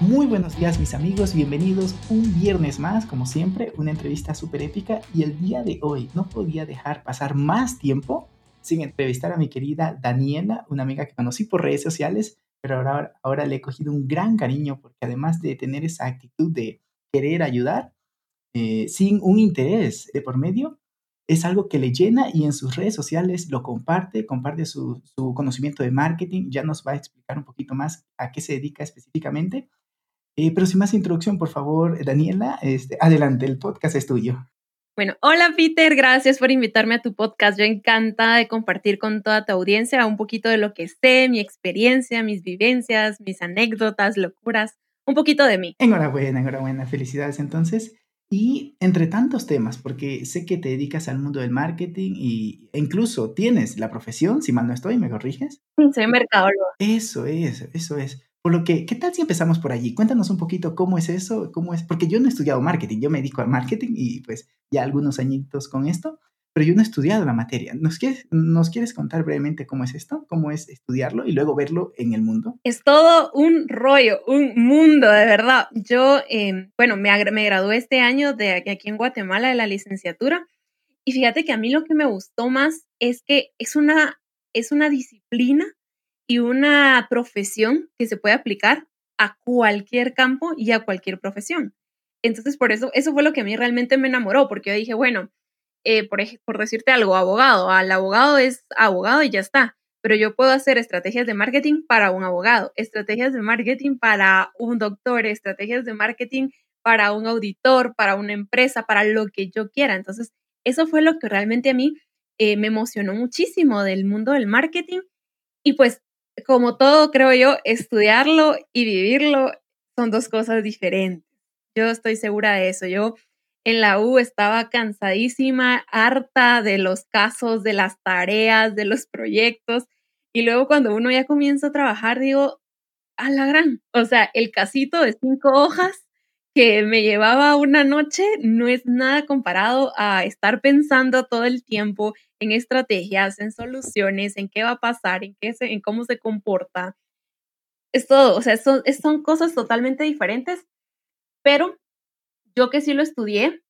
Muy buenos días mis amigos, bienvenidos un viernes más, como siempre, una entrevista súper épica y el día de hoy no podía dejar pasar más tiempo sin entrevistar a mi querida Daniela, una amiga que conocí por redes sociales, pero ahora, ahora le he cogido un gran cariño porque además de tener esa actitud de querer ayudar eh, sin un interés de por medio, es algo que le llena y en sus redes sociales lo comparte, comparte su, su, conocimiento de marketing, ya nos va a explicar un poquito más a qué se dedica específicamente. Eh, pero sin más introducción, por favor, Daniela, este, adelante, el podcast es tuyo. Bueno, hola Peter, gracias por invitarme a tu podcast. Yo encantada de compartir con toda tu audiencia un poquito de lo que sé, mi experiencia, mis vivencias, mis anécdotas, locuras, un poquito de mí. Enhorabuena, enhorabuena, felicidades entonces. Y entre tantos temas, porque sé que te dedicas al mundo del marketing y, incluso tienes la profesión, si mal no estoy, ¿me corriges? Sí, soy mercadólogo. Eso es, eso es. Por lo que, ¿qué tal si empezamos por allí? Cuéntanos un poquito cómo es eso, cómo es, porque yo no he estudiado marketing, yo me dedico al marketing y pues ya algunos añitos con esto, pero yo no he estudiado la materia. ¿Nos quieres, ¿Nos quieres contar brevemente cómo es esto? ¿Cómo es estudiarlo y luego verlo en el mundo? Es todo un rollo, un mundo, de verdad. Yo, eh, bueno, me, me gradué este año de aquí en Guatemala de la licenciatura y fíjate que a mí lo que me gustó más es que es una, es una disciplina y una profesión que se puede aplicar a cualquier campo y a cualquier profesión. Entonces, por eso, eso fue lo que a mí realmente me enamoró, porque yo dije, bueno, eh, por, por decirte algo, abogado, al abogado es abogado y ya está, pero yo puedo hacer estrategias de marketing para un abogado, estrategias de marketing para un doctor, estrategias de marketing para un auditor, para una empresa, para lo que yo quiera. Entonces, eso fue lo que realmente a mí eh, me emocionó muchísimo del mundo del marketing. Y pues como todo, creo yo, estudiarlo y vivirlo son dos cosas diferentes. Yo estoy segura de eso. Yo en la U estaba cansadísima, harta de los casos, de las tareas, de los proyectos. Y luego cuando uno ya comienza a trabajar, digo, a la gran. O sea, el casito de cinco hojas que me llevaba una noche no es nada comparado a estar pensando todo el tiempo en estrategias, en soluciones, en qué va a pasar, en, qué en cómo se comporta. Es todo, o sea, son, son cosas totalmente diferentes, pero yo que sí lo estudié,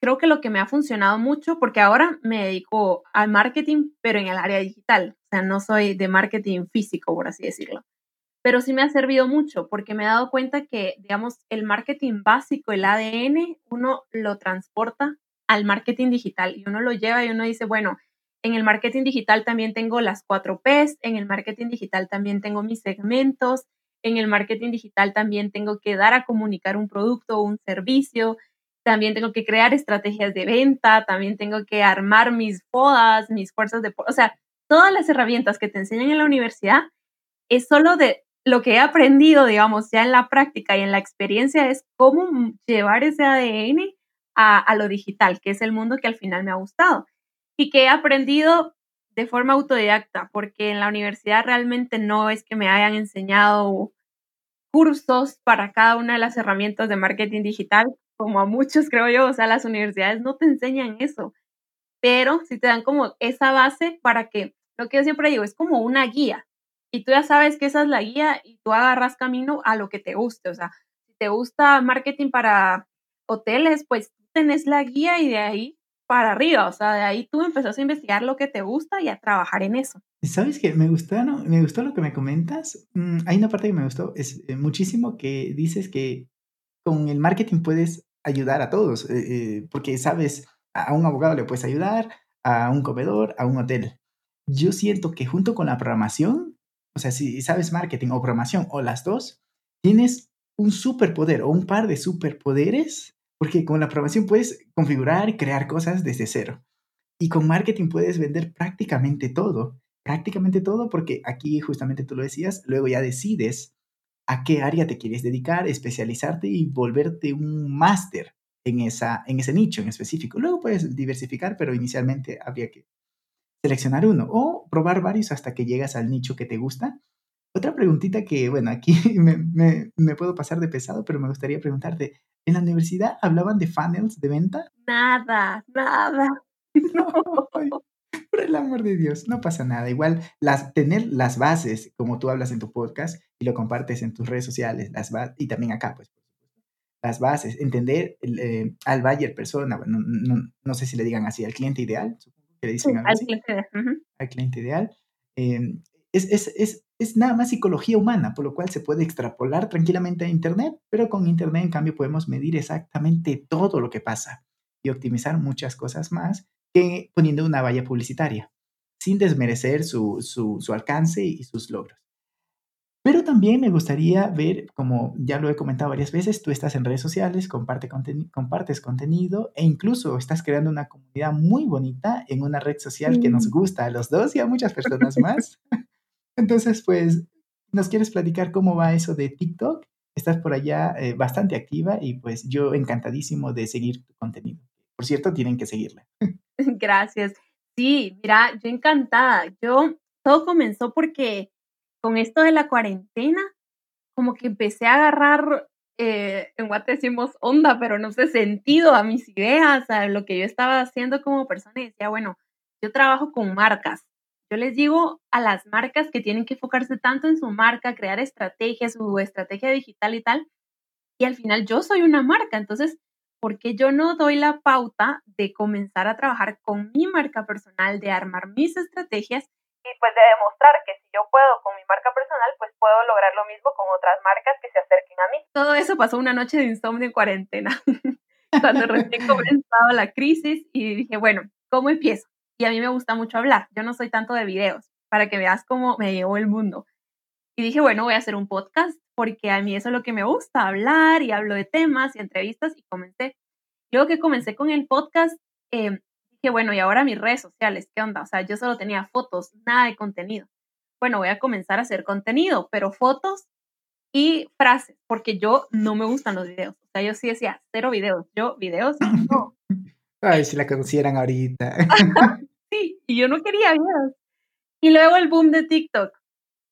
creo que lo que me ha funcionado mucho, porque ahora me dedico al marketing, pero en el área digital, o sea, no soy de marketing físico, por así decirlo pero sí me ha servido mucho porque me he dado cuenta que, digamos, el marketing básico, el ADN, uno lo transporta al marketing digital y uno lo lleva y uno dice, bueno, en el marketing digital también tengo las cuatro Ps, en el marketing digital también tengo mis segmentos, en el marketing digital también tengo que dar a comunicar un producto o un servicio, también tengo que crear estrategias de venta, también tengo que armar mis podas, mis fuerzas de, o sea, todas las herramientas que te enseñan en la universidad es solo de lo que he aprendido, digamos, ya en la práctica y en la experiencia es cómo llevar ese ADN a, lo digital, que es el mundo que al final me ha gustado y que he aprendido de forma autodidacta, porque en la universidad realmente no es que me hayan enseñado cursos para cada una de las herramientas de marketing digital, como a muchos creo yo, o sea, las universidades no te enseñan eso, pero sí te dan como esa base para que, lo que yo siempre digo, es como una guía, y tú ya sabes que esa es la guía y tú agarras camino a lo que te guste. O sea, si te gusta marketing para hoteles, pues tenés la guía y de ahí para arriba. O sea, de ahí tú empezás a investigar lo que te gusta y a trabajar en eso. ¿Sabes qué? Me gustó, ¿no? me gustó lo que me comentas. Mm, hay una parte que me gustó, es eh, muchísimo que dices que con el marketing puedes ayudar a todos, eh, eh, porque sabes, a un abogado le puedes ayudar, a un comedor, a un hotel. Yo siento que junto con la programación o sea, si sabes marketing o programación o las dos, tienes un superpoder o un par de superpoderes, porque con la programación puedes configurar crear cosas desde cero. Y con marketing puedes vender prácticamente todo, prácticamente todo, porque aquí justamente tú lo decías, luego ya decides a qué área te quieres dedicar, especializarte y volverte un máster en, esa, en ese nicho en específico. Luego puedes diversificar, pero inicialmente habría que seleccionar uno o probar varios hasta que llegas al nicho que te gusta. Otra preguntita que, bueno, aquí me, me, puedo pasar de pesado, pero me gustaría preguntarte, ¿en la universidad hablaban de funnels de venta? Nada, nada. No. por el amor de Dios, no pasa nada. Igual, las, tener las bases, como tú hablas en tu podcast y lo compartes en tus redes sociales, las y también acá, pues, las bases, entender eh, al buyer persona, no, no, sé si le digan así, al cliente ideal, que le dicen al, cliente, al cliente ideal, em, es, es, es, es, nada más psicología humana, por lo cual se puede extrapolar tranquilamente a Internet, pero con Internet, en cambio, podemos medir exactamente todo lo que pasa y optimizar muchas cosas más que poniendo una valla publicitaria, sin desmerecer su, su, su alcance y sus logros. Pero también me gustaría ver, como ya lo he comentado varias veces, tú estás en redes sociales, comparte compartes contenido e incluso estás creando una comunidad muy bonita en una red social que nos gusta a los dos y a muchas personas más. Entonces, pues, ¿nos quieres platicar cómo va eso de TikTok? Estás por allá eh, bastante activa y pues yo encantadísimo de seguir tu contenido. Por cierto, tienen que seguirla. Gracias. Sí, mira, yo encantada. Yo, todo comenzó porque con esto de la cuarentena, como que empecé a agarrar, eh, en Guate decimos onda, pero no sé, sentido a mis ideas, a lo que yo estaba haciendo como persona y decía, bueno, yo trabajo con marcas. Yo les digo a las marcas que tienen que enfocarse tanto en su marca, crear estrategias, su estrategia digital y tal. Y al final yo soy una marca, entonces, ¿por qué yo no doy la pauta de comenzar a trabajar con mi marca personal, de armar mis estrategias y pues de demostrar que si yo puedo con mi marca personal, pues puedo lograr lo mismo con otras marcas que se acerquen a mí. Todo eso pasó una noche de insomnio en cuarentena, cuando recién comenzaba la crisis y dije, bueno, ¿cómo empiezo? Y a mí me gusta mucho hablar, yo no soy tanto de videos, para que veas cómo me llevó el mundo. Y dije, bueno, voy a hacer un podcast porque a mí eso es lo que me gusta, hablar y hablo de temas y entrevistas y comencé. Luego que comencé con el podcast, eh, bueno, y ahora mis redes sociales, ¿qué onda? O sea, yo solo tenía fotos, nada de contenido. Bueno, voy a comenzar a hacer contenido, pero fotos y frases, porque yo no me gustan los videos. O sea, yo sí decía, cero videos. Yo, videos, no. Ay, si la conocieran ahorita. sí, y yo no quería videos. Y luego el boom de TikTok.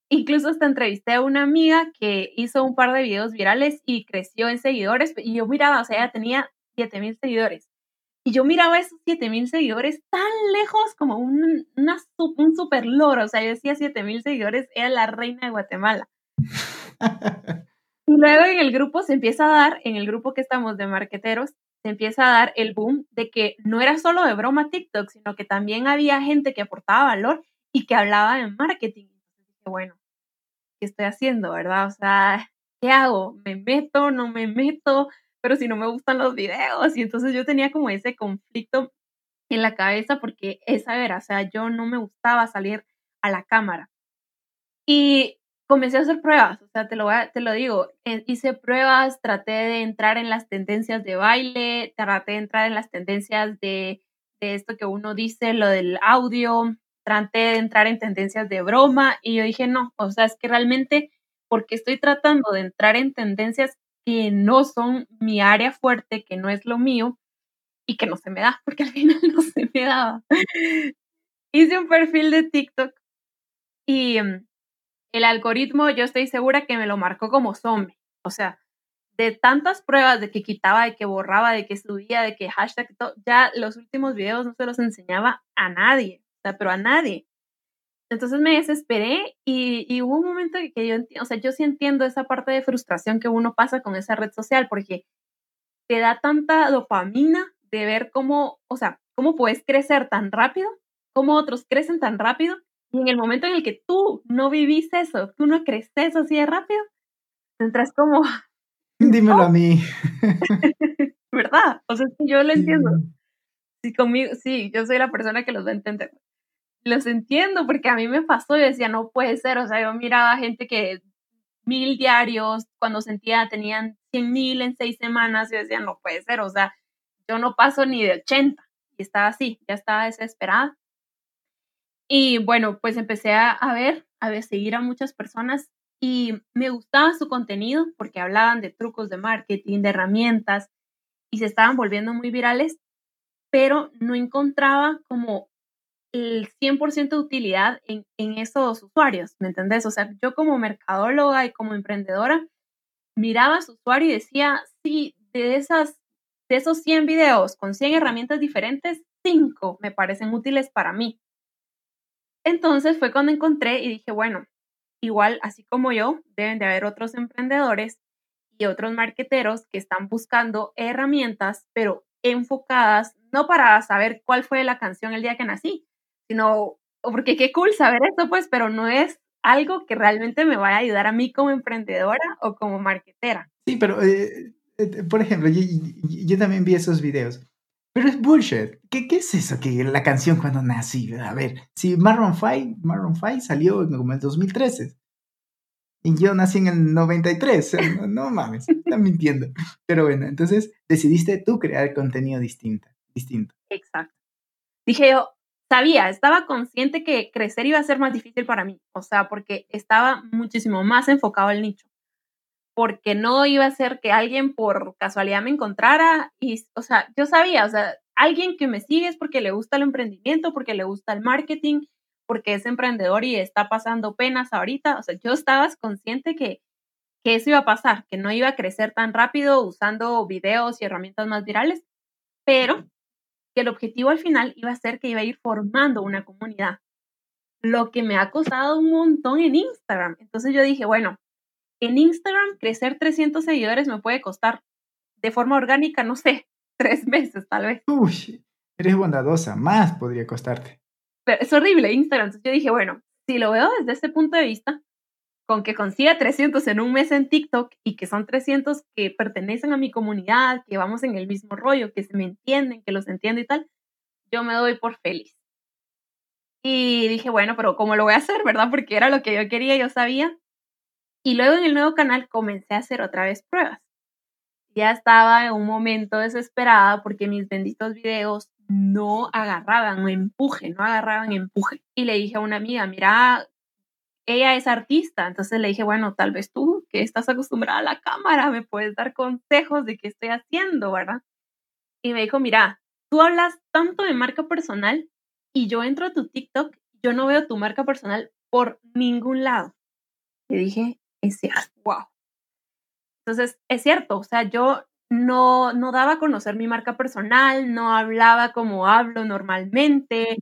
Incluso hasta entrevisté a una amiga que hizo un par de videos virales y creció en seguidores. Y yo miraba, o sea, ella tenía 7000 seguidores. Y yo miraba esos 7000 seguidores tan lejos como un, una, un super loro. O sea, yo decía 7000 seguidores, era la reina de Guatemala. y luego en el grupo se empieza a dar, en el grupo que estamos de marqueteros, se empieza a dar el boom de que no era solo de broma TikTok, sino que también había gente que aportaba valor y que hablaba de marketing. Entonces bueno, ¿qué estoy haciendo, verdad? O sea, ¿qué hago? ¿Me meto? ¿No me meto? Pero si no me gustan los videos. Y entonces yo tenía como ese conflicto en la cabeza porque esa era, o sea, yo no me gustaba salir a la cámara. Y comencé a hacer pruebas, o sea, te lo, te lo digo, eh, hice pruebas, traté de entrar en las tendencias de baile, traté de entrar en las tendencias de, de esto que uno dice, lo del audio, traté de entrar en tendencias de broma y yo dije, no, o sea, es que realmente, porque estoy tratando de entrar en tendencias que no son mi área fuerte, que no es lo mío y que no se me da, porque al final no se me daba. Hice un perfil de TikTok y mm, el algoritmo yo estoy segura que me lo marcó como zombie. O sea, de tantas pruebas de que quitaba, de que borraba, de que subía, de que hashtag, ya los últimos videos no se los enseñaba a nadie, o sea, pero a nadie. Entonces me desesperé y, hubo un momento que yo, o sea, yo sí entiendo esa parte de frustración que uno pasa con esa red social porque te da tanta dopamina de ver cómo, o sea, cómo puedes crecer tan rápido, cómo otros crecen tan rápido y en el momento en el que tú no vivís eso, tú no creces así de rápido, entras como... Dímelo a mí. ¿Verdad? O sea, yo lo entiendo. Sí, conmigo, sí, yo soy la persona que los va a entender los entiendo porque a mí me pasó y decía, no puede ser, o sea, yo miraba gente que mil diarios, cuando sentía tenían cien mil en seis semanas, yo decía, no puede ser, o sea, yo no paso ni de 80 y estaba así, ya estaba desesperada. Y bueno, pues empecé a ver, a ver, seguir a muchas personas y me gustaba su contenido porque hablaban de trucos de marketing, de herramientas y se estaban volviendo muy virales, pero no encontraba como el 100% de utilidad en, en esos usuarios, ¿me entendés? O sea, yo como mercadóloga y como emprendedora miraba a su usuario y decía, sí, de, esas, de esos 100 videos con 100 herramientas diferentes, 5 me parecen útiles para mí. Entonces fue cuando encontré y dije, bueno, igual, así como yo, deben de haber otros emprendedores y otros marqueteros que están buscando herramientas, pero enfocadas no para saber cuál fue la canción el día que nací, sino porque qué cool saber esto, pues, pero no es algo que realmente me vaya a ayudar a mí como emprendedora o como marketera. Sí, pero, eh, eh, por ejemplo, yo, también vi esos videos. Pero es bullshit. ¿Qué, ¿Qué, es eso que la canción cuando nací? A ver, si Maroon 5, Maroon 5 salió como en el 2013. Y yo nací en el 93. no, no mames, están mintiendo. Pero bueno, entonces decidiste tú crear contenido distinto. distinto. Exacto. Dije yo, sabía, estaba consciente que crecer iba a ser más difícil para mí, o sea, porque estaba muchísimo más enfocado al nicho, porque no iba a ser que alguien por casualidad me encontrara y, o sea, yo sabía, o sea, alguien que me sigue es porque le gusta el emprendimiento, porque le gusta el marketing, porque es emprendedor y está pasando penas ahorita, o sea, yo estaba consciente que, que eso iba a pasar, que no iba a crecer tan rápido usando videos y herramientas más virales, pero que el objetivo al final iba a ser que iba a ir formando una comunidad, lo que me ha costado un montón en Instagram. Entonces yo dije, bueno, en Instagram crecer 300 seguidores me puede costar de forma orgánica, no sé, tres meses tal vez. Uy, eres bondadosa, más podría costarte. Pero es horrible Instagram. Entonces yo dije, bueno, si lo veo desde este punto de vista, con que consiga 300 en un mes en TikTok y que son 300 que pertenecen a mi comunidad, que vamos en el mismo rollo, que se me entienden, que los entiendo y tal, yo me doy por feliz. Y dije, bueno, pero ¿cómo lo voy a hacer, verdad? Porque era lo que yo quería, yo sabía. Y luego en el nuevo canal comencé a hacer otra vez pruebas. Ya estaba en un momento desesperada porque mis benditos videos no agarraban empuje, no agarraban empuje. Y le dije a una amiga, mira, ella es artista, entonces le dije, bueno, tal vez tú que estás acostumbrada a la cámara, me puedes dar consejos de qué estoy haciendo, ¿verdad? Y me dijo, mira, tú hablas tanto de marca personal y yo entro a tu TikTok, yo no veo tu marca personal por ningún lado. Le dije, es cierto, wow. Entonces, es cierto, o sea, yo no, no daba a conocer mi marca personal, no hablaba como hablo normalmente,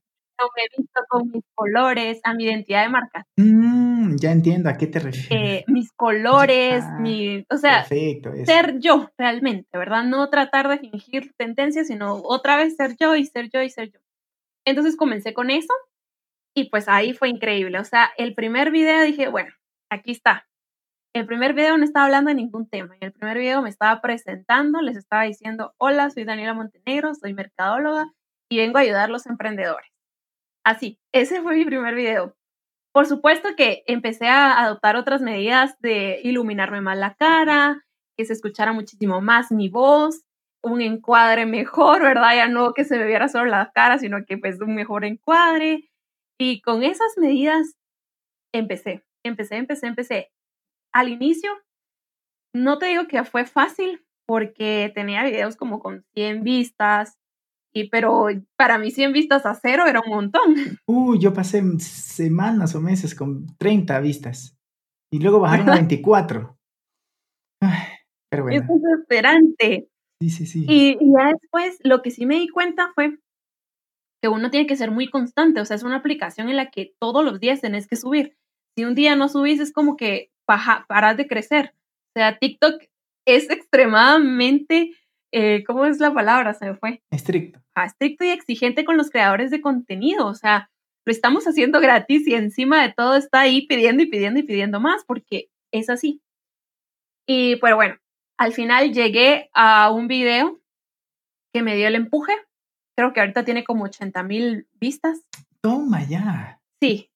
me he visto con mis colores, a mi identidad de marca. Mm, ya entiendo a qué te refieres. Eh, mis colores, mi, o sea, ser yo realmente, ¿verdad? No tratar de fingir tendencias, sino otra vez ser yo y ser yo y ser yo. Entonces comencé con eso y pues ahí fue increíble. O sea, el primer video dije, bueno, aquí está. El primer video no estaba hablando de ningún tema. En el primer video me estaba presentando, les estaba diciendo, hola, soy Daniela Montenegro, soy mercadóloga y vengo a ayudar a los emprendedores. Así, ese fue mi primer video. Por supuesto que empecé a adoptar otras medidas de iluminarme más la cara, que se escuchara muchísimo más mi voz, un encuadre mejor, ¿verdad? Ya no que se me viera solo la cara, sino que pues un mejor encuadre. Y con esas medidas empecé, empecé, empecé, empecé. Al inicio, no te digo que fue fácil porque tenía videos como con 100 vistas, y pero para mí 100 vistas a cero era un montón. Uy, yo pasé semanas o meses con 30 vistas. Y luego bajaron a 24. pero bueno. Es desesperante. Sí, sí, sí. Y, ya después lo que sí me di cuenta fue que uno tiene que ser muy constante. O sea, es una aplicación en la que todos los días tenés que subir. Si un día no subís, es como que paras de crecer. O sea, TikTok es extremadamente eh, ¿cómo es la palabra? Se me fue. Estricto. Ah, estricto y exigente con los creadores de contenido. O sea, lo estamos haciendo gratis y encima de todo está ahí pidiendo y pidiendo y pidiendo más porque es así. Y pues bueno, al final llegué a un video que me dio el empuje. Creo que ahorita tiene como 80 mil vistas. Toma ya. Sí,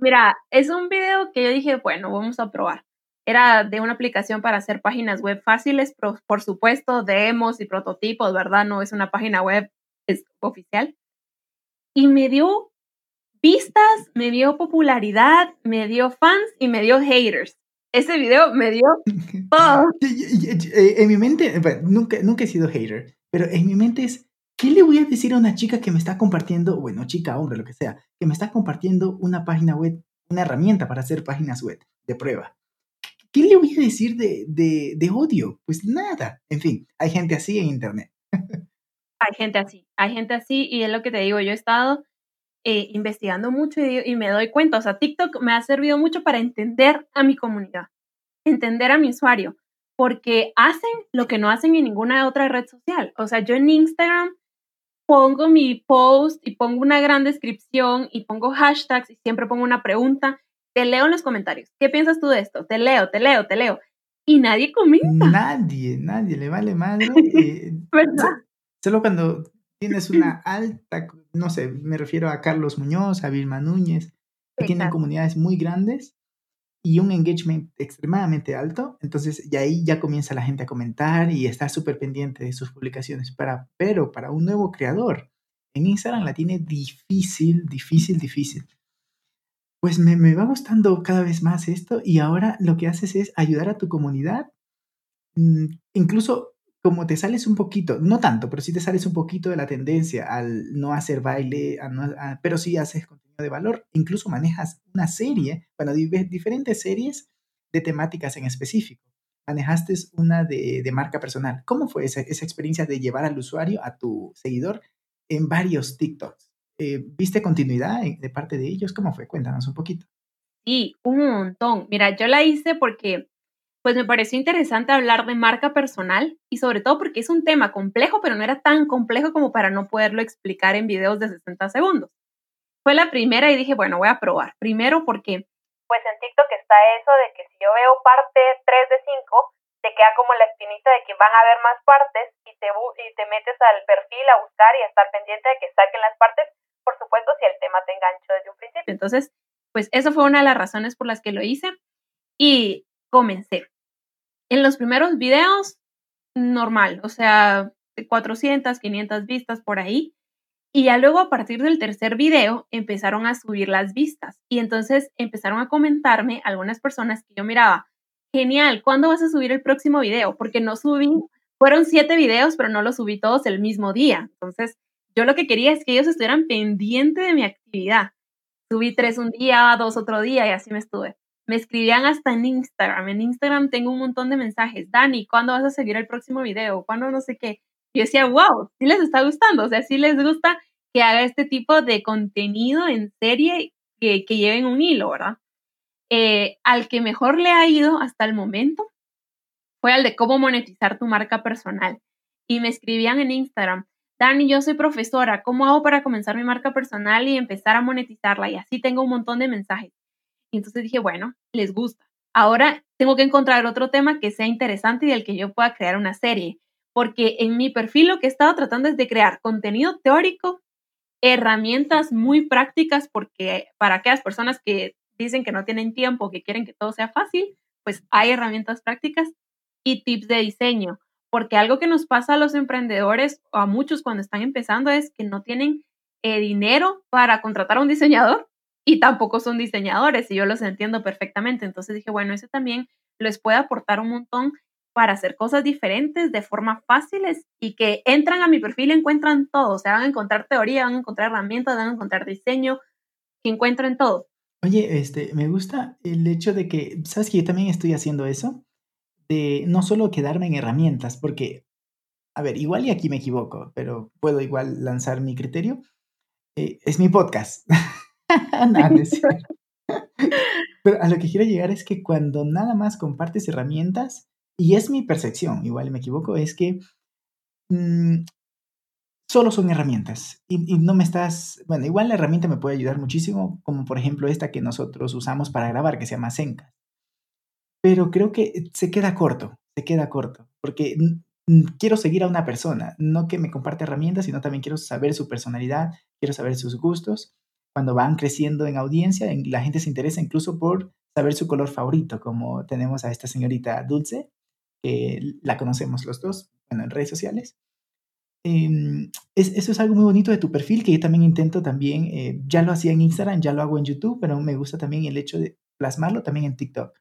mira, es un video que yo dije, bueno, vamos a probar era de una aplicación para hacer páginas web fáciles, por, supuesto, demos y prototipos, ¿verdad? No es una página web es oficial. Y me dio vistas, me dio popularidad, me dio fans y me dio haters. ese video me dio todo. Eh, en mi mente, nunca, nunca he sido hater, pero en mi mente es, ¿qué le voy a decir a una chica que me está compartiendo, bueno, chica, hombre, lo que sea, que me está compartiendo una página web, una herramienta para hacer páginas web de prueba? ¿Qué le voy a decir de, de, de odio? Pues nada. En fin, hay gente así en Internet. hay gente así, hay gente así y es lo que te digo, yo he estado eh, investigando mucho y, me doy cuenta, o sea, TikTok me ha servido mucho para entender a mi comunidad, entender a mi usuario, porque hacen lo que no hacen en ninguna otra red social. O sea, yo en Instagram pongo mi post y pongo una gran descripción y pongo hashtags y siempre pongo una pregunta. Te leo en los comentarios. ¿Qué piensas tú de esto? Te leo, te leo, te leo. Y nadie comenta. Nadie, nadie le vale madre. Eh, ¿Verdad? Solo cuando tienes una alta, no sé, me refiero a Carlos Muñoz, a Vilma Núñez, que tienen comunidades muy grandes y un engagement extremadamente alto, entonces ya ahí ya comienza la gente a comentar y está súper pendiente de sus publicaciones. Para, pero para un nuevo creador, en Instagram la tiene difícil, difícil, difícil. Pues me, me va gustando cada vez más esto y ahora lo que haces es ayudar a tu comunidad, mm, incluso como te sales un poquito, no tanto, pero sí te sales un poquito de la tendencia al no hacer baile, pero sí haces contenido de valor, incluso manejas una serie, bueno, diferentes series de temáticas en específico. Manejaste una de, marca personal. ¿Cómo fue esa, experiencia de llevar al usuario, a tu seguidor, en varios TikToks? Eh, ¿Viste continuidad de parte de ellos? ¿Cómo fue? Cuéntanos un poquito. Sí, un montón. Mira, yo la hice porque pues me pareció interesante hablar de marca personal y sobre todo porque es un tema complejo, pero no era tan complejo como para no poderlo explicar en videos de 60 segundos. Fue la primera y dije, bueno, voy a probar. Primero porque... Pues en TikTok está eso de que si yo veo parte 3 de 5, te queda como la espinita de que van a haber más partes y te, y te metes al perfil a buscar y a estar pendiente de que saquen las partes, por supuesto, si el tema te enganchó desde un principio. Entonces, pues eso fue una de las razones por las que lo hice y comencé. En los primeros videos, normal, o sea, 400, 500 vistas por ahí. Y ya luego a partir del tercer video empezaron a subir las vistas y entonces empezaron a comentarme algunas personas que yo miraba, genial, ¿cuándo vas a subir el próximo video? Porque no subí, fueron siete videos, pero no los subí todos el mismo día. Entonces, yo lo que quería es que ellos estuvieran pendientes de mi actividad. Subí tres un día, dos otro día y así me estuve me escribían hasta en Instagram. En Instagram tengo un montón de mensajes. Dani, ¿cuándo vas a seguir el próximo video? ¿Cuándo no sé qué? Yo decía, wow, sí les está gustando. O sea, sí les gusta que haga este tipo de contenido en serie que, que lleven un hilo, ¿verdad? Eh, al que mejor le ha ido hasta el momento fue al de cómo monetizar tu marca personal. Y me escribían en Instagram, Dani, yo soy profesora, ¿cómo hago para comenzar mi marca personal y empezar a monetizarla? Y así tengo un montón de mensajes. Y entonces dije, bueno, les gusta. Ahora tengo que encontrar otro tema que sea interesante y del que yo pueda crear una serie, porque en mi perfil lo que he estado tratando es de crear contenido teórico, herramientas muy prácticas, porque para aquellas personas que dicen que no tienen tiempo, que quieren que todo sea fácil, pues hay herramientas prácticas y tips de diseño, porque algo que nos pasa a los emprendedores o a muchos cuando están empezando es que no tienen eh, dinero para contratar a un diseñador y tampoco son diseñadores y yo los entiendo perfectamente. Entonces dije, bueno, eso también les puede aportar un montón para hacer cosas diferentes de forma fáciles y que entran a mi perfil y encuentran todo. O sea, van a encontrar teoría, van a encontrar herramientas, van a encontrar diseño, que encuentren todo. Oye, este, me gusta el hecho de que, sabes que yo también estoy haciendo eso, de no solo quedarme en herramientas, porque, a ver, igual y aquí me equivoco, pero puedo igual lanzar mi criterio. Eh, es mi podcast. Pero a lo que quiero llegar es que cuando nada más compartes herramientas, y es mi percepción, igual me equivoco, es que mm, solo son herramientas y, no me estás, bueno, igual la herramienta me puede ayudar muchísimo, como por ejemplo esta que nosotros usamos para grabar, que se llama Senka. Pero creo que se queda corto, se queda corto, porque quiero seguir a una persona, no que me comparte herramientas, sino también quiero saber su personalidad, quiero saber sus gustos cuando van creciendo en audiencia, la gente se interesa incluso por saber su color favorito, como tenemos a esta señorita Dulce, que la conocemos los dos, bueno, en redes sociales. Em, eso es algo muy bonito de tu perfil, que yo también intento también, eh, ya lo hacía en Instagram, ya lo hago en YouTube, pero me gusta también el hecho de plasmarlo también en TikTok.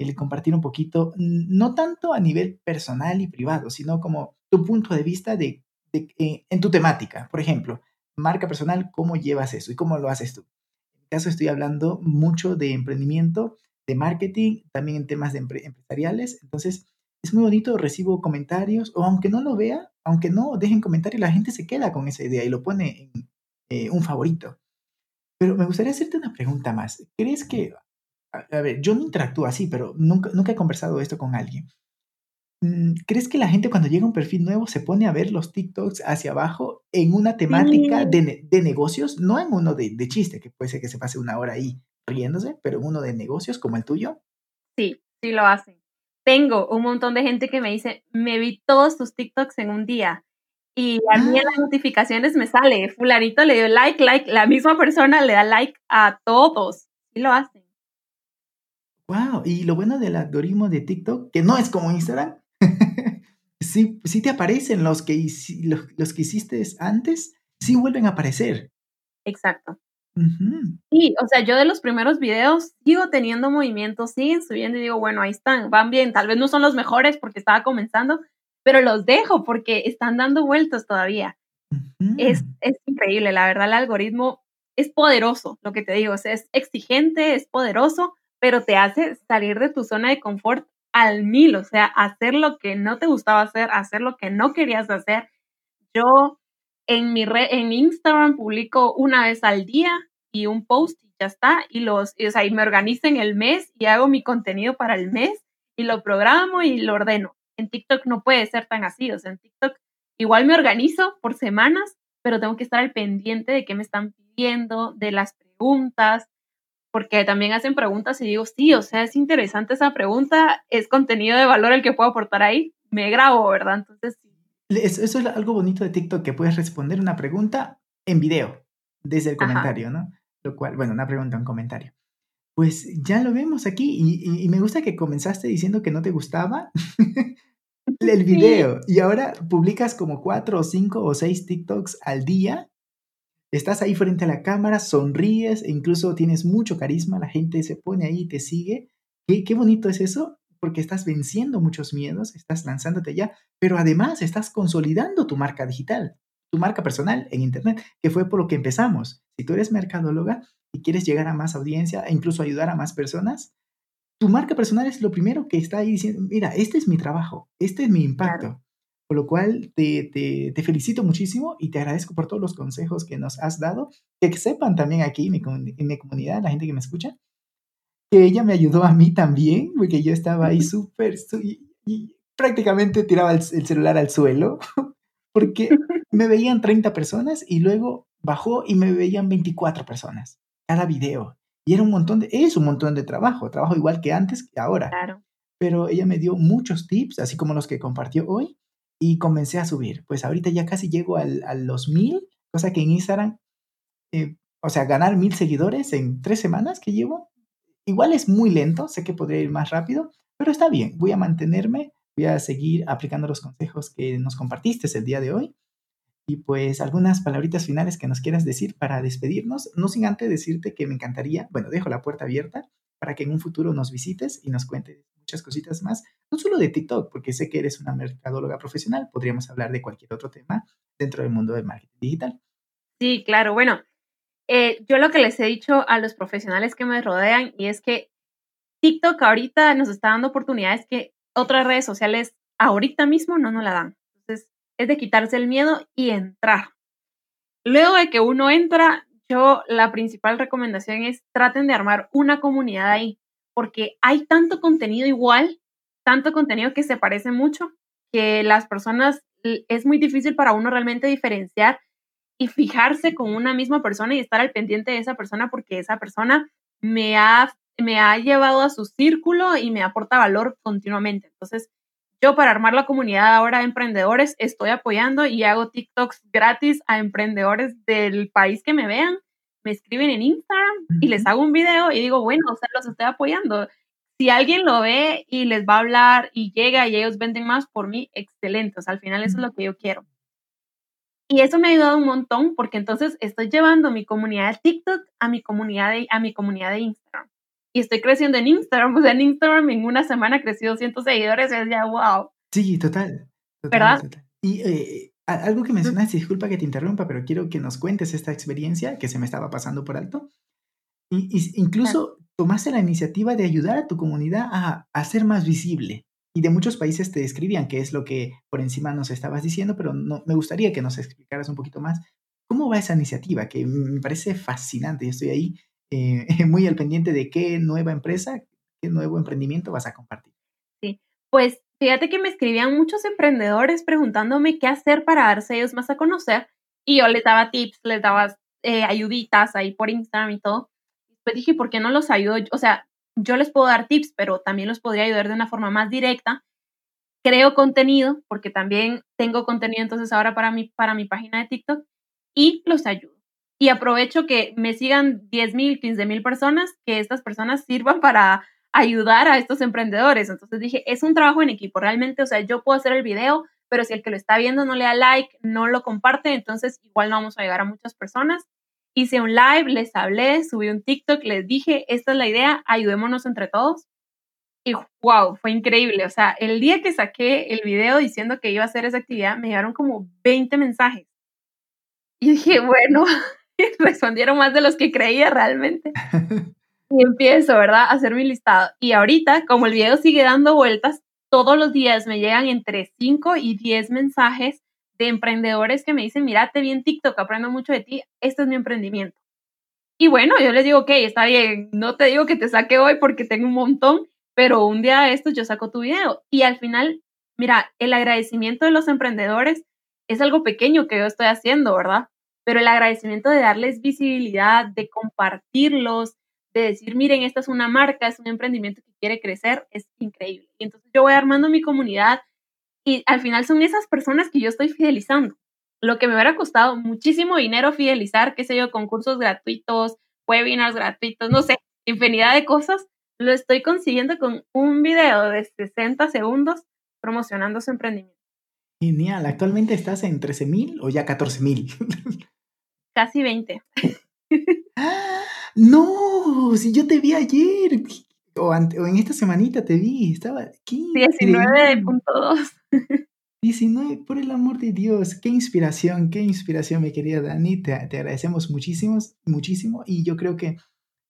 El compartir un poquito, no tanto a nivel personal y privado, sino como tu punto de vista de, en tu temática. Por ejemplo, marca personal, ¿cómo llevas eso y cómo lo haces tú? En caso estoy hablando mucho de emprendimiento, de marketing, también en temas de empresariales. Entonces, es muy bonito, recibo comentarios, o aunque no lo vea, aunque no dejen comentarios, la gente se queda con esa idea y lo pone en eh, un favorito. Pero me gustaría hacerte una pregunta más. ¿Crees que, a, ver, yo no interactúo así, pero nunca, nunca he conversado esto con alguien. Mm, ¿Crees que la gente cuando llega a un perfil nuevo se pone a ver los TikToks hacia abajo en una temática de, de, negocios? No en uno de, de, chiste, que puede ser que se pase una hora ahí riéndose, pero en uno de negocios como el tuyo. Sí, sí lo hacen. Tengo un montón de gente que me dice, me vi todos tus TikToks en un día. Y a mí en las ah. notificaciones me sale, fulanito le dio like, like, la misma persona le da like a todos. Sí lo hacen. Wow, y lo bueno del algoritmo de TikTok, que no es como Instagram, sí, sí te aparecen los que, los, que hiciste antes, sí vuelven a aparecer. Exacto. Sí, o sea, yo de los primeros videos sigo teniendo movimientos, siguen subiendo y digo, bueno, ahí están, van bien, tal vez no son los mejores porque estaba comenzando, pero los dejo porque están dando vueltas todavía. es, es, increíble, la verdad, el algoritmo es poderoso, lo que te digo, es exigente, es poderoso, pero te hace salir de tu zona de confort al mil, o sea, hacer lo que no te gustaba hacer, hacer lo que no querías hacer. Yo en mi, en Instagram publico una vez al día y un post y ya está, y los, o sea, y me organizo en el mes y hago mi contenido para el mes y lo programo y lo ordeno. En TikTok no puede ser tan así, o sea, en TikTok igual me organizo por semanas, pero tengo que estar al pendiente de qué me están pidiendo, de las preguntas, porque también hacen preguntas y digo, sí, o sea, es interesante esa pregunta, es contenido de valor el que puedo aportar ahí, me grabo, ¿verdad? Entonces, sí. Eso es algo bonito de TikTok, que puedes responder una pregunta en video, desde el comentario, ¿no? Lo cual, bueno, una pregunta, un comentario. Pues ya lo vemos aquí y, me gusta que comenzaste diciendo que no te gustaba el video y ahora publicas como cuatro o cinco o seis TikToks al día Estás ahí frente a la cámara, sonríes e incluso tienes mucho carisma, la gente se pone ahí y te sigue. Qué, qué bonito es eso, porque estás venciendo muchos miedos, estás lanzándote ya, pero además estás consolidando tu marca digital, tu marca personal en Internet, que fue por lo que empezamos. Si tú eres mercadóloga y quieres llegar a más audiencia e incluso ayudar a más personas, tu marca personal es lo primero que está ahí diciendo, mira, este es mi trabajo, este es mi impacto. Por lo cual te, te, felicito muchísimo y te agradezco por todos los consejos que nos has dado. Que sepan también aquí en mi, en mi comunidad, la gente que me escucha, que ella me ayudó a mí también, porque yo estaba ahí súper, y, prácticamente tiraba el, celular al suelo, porque me veían 30 personas y luego bajó y me veían 24 personas cada video. Y era un montón de, es un montón de trabajo, trabajo igual que antes que ahora. Claro. Pero ella me dio muchos tips, así como los que compartió hoy, y comencé a subir. Pues ahorita ya casi llego al, a los mil, cosa que en Instagram, eh, o sea, ganar mil seguidores en tres semanas que llevo, igual es muy lento, sé que podría ir más rápido, pero está bien, voy a mantenerme, voy a seguir aplicando los consejos que nos compartiste el día de hoy. Y pues algunas palabritas finales que nos quieras decir para despedirnos, no sin antes decirte que me encantaría, bueno, dejo la puerta abierta para que en un futuro nos visites y nos cuentes muchas cositas más, no solo de TikTok, porque sé que eres una mercadóloga profesional, podríamos hablar de cualquier otro tema dentro del mundo del marketing digital. Sí, claro, bueno, eh, yo lo que les he dicho a los profesionales que me rodean y es que TikTok ahorita nos está dando oportunidades que otras redes sociales ahorita mismo no nos la dan. Entonces, es de quitarse el miedo y entrar. Luego de que uno entra, yo la principal recomendación es traten de armar una comunidad ahí, porque hay tanto contenido igual, tanto contenido que se parece mucho, que las personas es muy difícil para uno realmente diferenciar y fijarse con una misma persona y estar al pendiente de esa persona porque esa persona me ha, me ha llevado a su círculo y me aporta valor continuamente. Entonces, yo para armar la comunidad ahora de emprendedores estoy apoyando y hago TikToks gratis a emprendedores del país que me vean. Me escriben en Instagram y les hago un video y digo, bueno, o sea, los estoy apoyando. Si alguien lo ve y les va a hablar y llega y ellos venden más por mí, excelente. O sea, al final eso es lo que yo quiero. Y eso me ha ayudado un montón porque entonces estoy llevando mi comunidad de TikTok a mi comunidad de, a mi comunidad de Instagram. Y estoy creciendo en Instagram. O sea, en Instagram en una semana crecí 200 seguidores y es ya, wow. Sí, total. ¿Verdad? Y eh, algo que mencionaste, disculpa que te interrumpa, pero quiero que nos cuentes esta experiencia que se me estaba pasando por alto. Y, incluso tomaste la iniciativa de ayudar a tu comunidad a, a ser más visible. Y de muchos países te describían, que es lo que por encima nos estabas diciendo, pero no, me gustaría que nos explicaras un poquito más cómo va esa iniciativa, que me parece fascinante. Yo estoy ahí eh, muy al pendiente de qué nueva empresa, qué nuevo emprendimiento vas a compartir. Sí, pues fíjate que me escribían muchos emprendedores preguntándome qué hacer para darse ellos más a conocer y yo les daba tips, les daba eh, ayuditas ahí por Instagram y todo. Pues dije, ¿por qué no los ayudo? O sea, yo les puedo dar tips, pero también los podría ayudar de una forma más directa. Creo contenido, porque también tengo contenido entonces ahora para mi, para mi página de TikTok y los ayudo. Y aprovecho que me sigan 10 mil, 15 mil personas, que estas personas sirvan para ayudar a estos emprendedores. Entonces dije, es un trabajo en equipo, realmente, o sea, yo puedo hacer el video, pero si el que lo está viendo no le da like, no lo comparte, entonces igual no vamos a llegar a muchas personas hice un live, les hablé, subí un TikTok, les dije, esta es la idea, ayudémonos entre todos. Y wow, fue increíble. O sea, el día que saqué el video diciendo que iba a hacer esa actividad, me llegaron como 20 mensajes. Y dije, bueno, respondieron más de los que creía realmente. Y empiezo, ¿verdad?, a hacer mi listado. Y ahorita, como el video sigue dando vueltas, todos los días me llegan entre 5 y 10 mensajes de emprendedores que me dicen, mira, te vi en TikTok, aprendo mucho de ti, este es mi emprendimiento. Y bueno, yo les digo, ok, está bien, no te digo que te saque hoy porque tengo un montón, pero un día de estos yo saco tu video. Y al final, mira, el agradecimiento de los emprendedores es algo pequeño que yo estoy haciendo, ¿verdad? Pero el agradecimiento de darles visibilidad, de compartirlos, de decir, miren, esta es una marca, es un emprendimiento que quiere crecer, es increíble. Y entonces yo voy armando mi comunidad y al final son esas personas que yo estoy fidelizando. Lo que me hubiera costado muchísimo dinero fidelizar, qué sé yo, concursos gratuitos, webinars gratuitos, no sé, infinidad de cosas, lo estoy consiguiendo con un video de 60 segundos promocionando su emprendimiento. Genial, ¿actualmente estás en 13 mil o ya 14 mil? Casi 20. ¡Ah! No, si yo te vi ayer o, en esta semanita te vi, estaba... 19.2. 19, por el amor de Dios, qué inspiración, qué inspiración, mi querida Dani, te, agradecemos muchísimo, muchísimo y yo creo que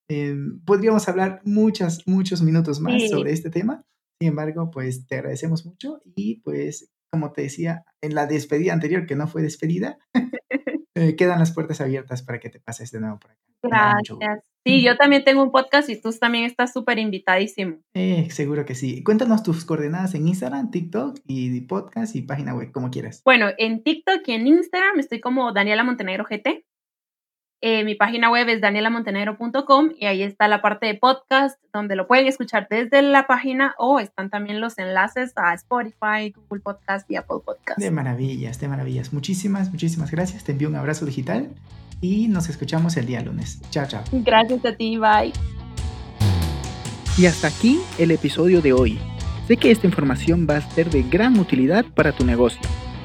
em, podríamos hablar muchas, muchos minutos más sobre este tema. Sin embargo, pues te agradecemos mucho y pues, como te decía en la despedida anterior, que no fue despedida, eh, quedan las puertas abiertas para que te pases de nuevo por acá. Gracias. Sí, yo también tengo un podcast y tú también estás súper invitadísimo. Eh, seguro que sí. Cuéntanos tus coordenadas en Instagram, TikTok y podcast y página web, como quieras. Bueno, en TikTok y en Instagram estoy como Daniela Montenegro GT. Eh, mi página web es danielamontenegro.com y ahí está la parte de podcast donde lo pueden escuchar desde la página o están también los enlaces a Spotify, Google Podcast y Apple Podcast. De maravillas, de maravillas. Muchísimas, muchísimas gracias. Te envío un abrazo digital y nos escuchamos el día lunes. Chao, chao. Gracias a ti, bye. Y hasta aquí el episodio de hoy. Sé que esta información va a ser de gran utilidad para tu negocio,